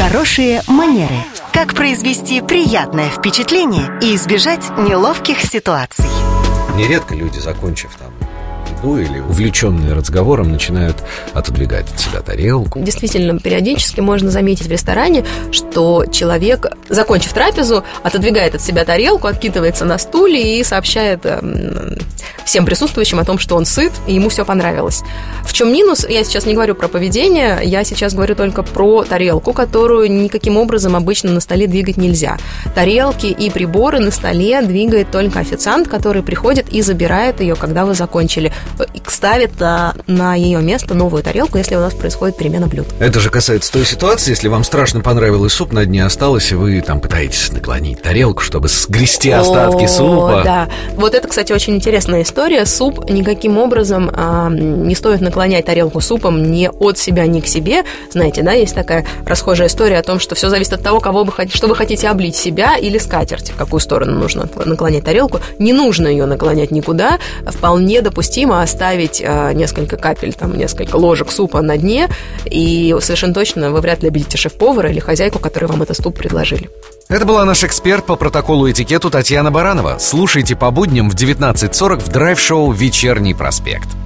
Хорошие манеры. Как произвести приятное впечатление и избежать неловких ситуаций. Нередко люди, закончив там еду или увлеченные разговором, начинают отодвигать от себя тарелку. Действительно, периодически можно заметить в ресторане, что человек, закончив трапезу, отодвигает от себя тарелку, откидывается на стуле и сообщает эм, всем присутствующим о том, что он сыт, и ему все понравилось. В чем минус? Я сейчас не говорю про поведение, я сейчас говорю только про тарелку, которую никаким образом обычно на столе двигать нельзя. Тарелки и приборы на столе двигает только официант, который приходит и забирает ее, когда вы закончили. Ставит на, на ее место новую тарелку, если у нас происходит перемена блюд. Это же касается той ситуации, если вам страшно понравилось суп, на дне осталось, и вы там пытаетесь наклонить тарелку, чтобы сгрести остатки О, супа. Да. Вот это, кстати, очень интересная история. Суп никаким образом а, не стоит наклонять тарелку супом ни от себя, ни к себе. Знаете, да, есть такая расхожая история о том, что все зависит от того, кого вы хотите, что вы хотите облить себя или скатерть, в какую сторону нужно наклонять тарелку. Не нужно ее наклонять никуда. Вполне допустимо оставить а, несколько капель, там, несколько ложек супа на дне, и совершенно точно вы вряд ли обидите шеф-повара или хозяйку, которые вам этот суп предложили. Это была наш эксперт по протоколу этикету Татьяна Баранова. Слушайте по будням в 19.40 в драйв-шоу «Вечерний проспект».